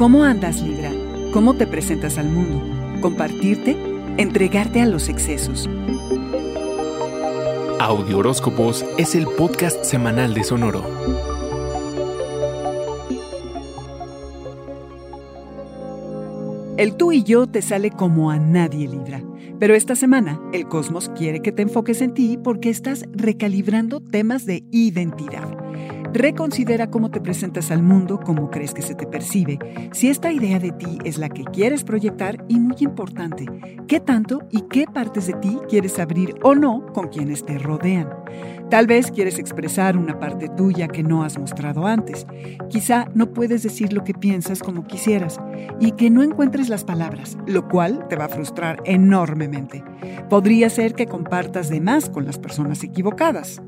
¿Cómo andas, Libra? ¿Cómo te presentas al mundo? ¿Compartirte? ¿Entregarte a los excesos? Audio Horóscopos es el podcast semanal de Sonoro. El tú y yo te sale como a nadie Libra, pero esta semana el cosmos quiere que te enfoques en ti porque estás recalibrando temas de identidad. Reconsidera cómo te presentas al mundo, cómo crees que se te percibe, si esta idea de ti es la que quieres proyectar y muy importante, qué tanto y qué partes de ti quieres abrir o no con quienes te rodean. Tal vez quieres expresar una parte tuya que no has mostrado antes. Quizá no puedes decir lo que piensas como quisieras y que no encuentres las palabras, lo cual te va a frustrar enormemente. Podría ser que compartas de más con las personas equivocadas.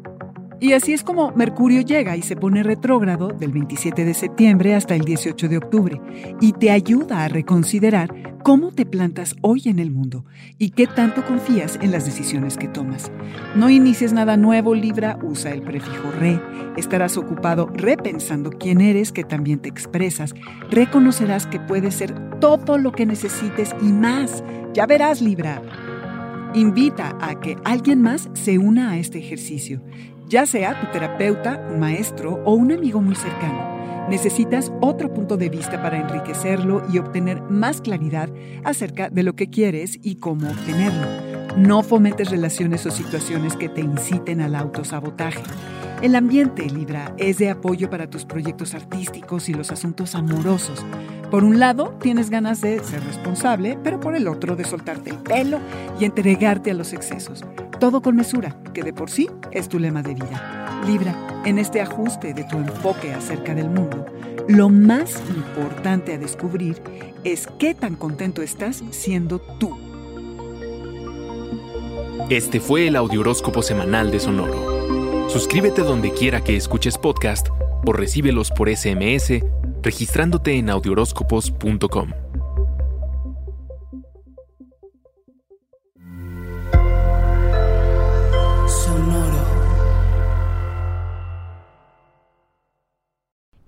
Y así es como Mercurio llega y se pone retrógrado del 27 de septiembre hasta el 18 de octubre y te ayuda a reconsiderar cómo te plantas hoy en el mundo y qué tanto confías en las decisiones que tomas. No inicies nada nuevo, Libra, usa el prefijo re. Estarás ocupado repensando quién eres, que también te expresas. Reconocerás que puedes ser todo lo que necesites y más. Ya verás, Libra. Invita a que alguien más se una a este ejercicio ya sea tu terapeuta, un maestro o un amigo muy cercano. Necesitas otro punto de vista para enriquecerlo y obtener más claridad acerca de lo que quieres y cómo obtenerlo. No fomentes relaciones o situaciones que te inciten al autosabotaje. El ambiente, Libra, es de apoyo para tus proyectos artísticos y los asuntos amorosos. Por un lado, tienes ganas de ser responsable, pero por el otro, de soltarte el pelo y entregarte a los excesos. Todo con mesura, que de por sí es tu lema de vida. Libra, en este ajuste de tu enfoque acerca del mundo, lo más importante a descubrir es qué tan contento estás siendo tú. Este fue el Audioróscopo Semanal de Sonoro. Suscríbete donde quiera que escuches podcast o recíbelos por SMS registrándote en audioróscopos.com.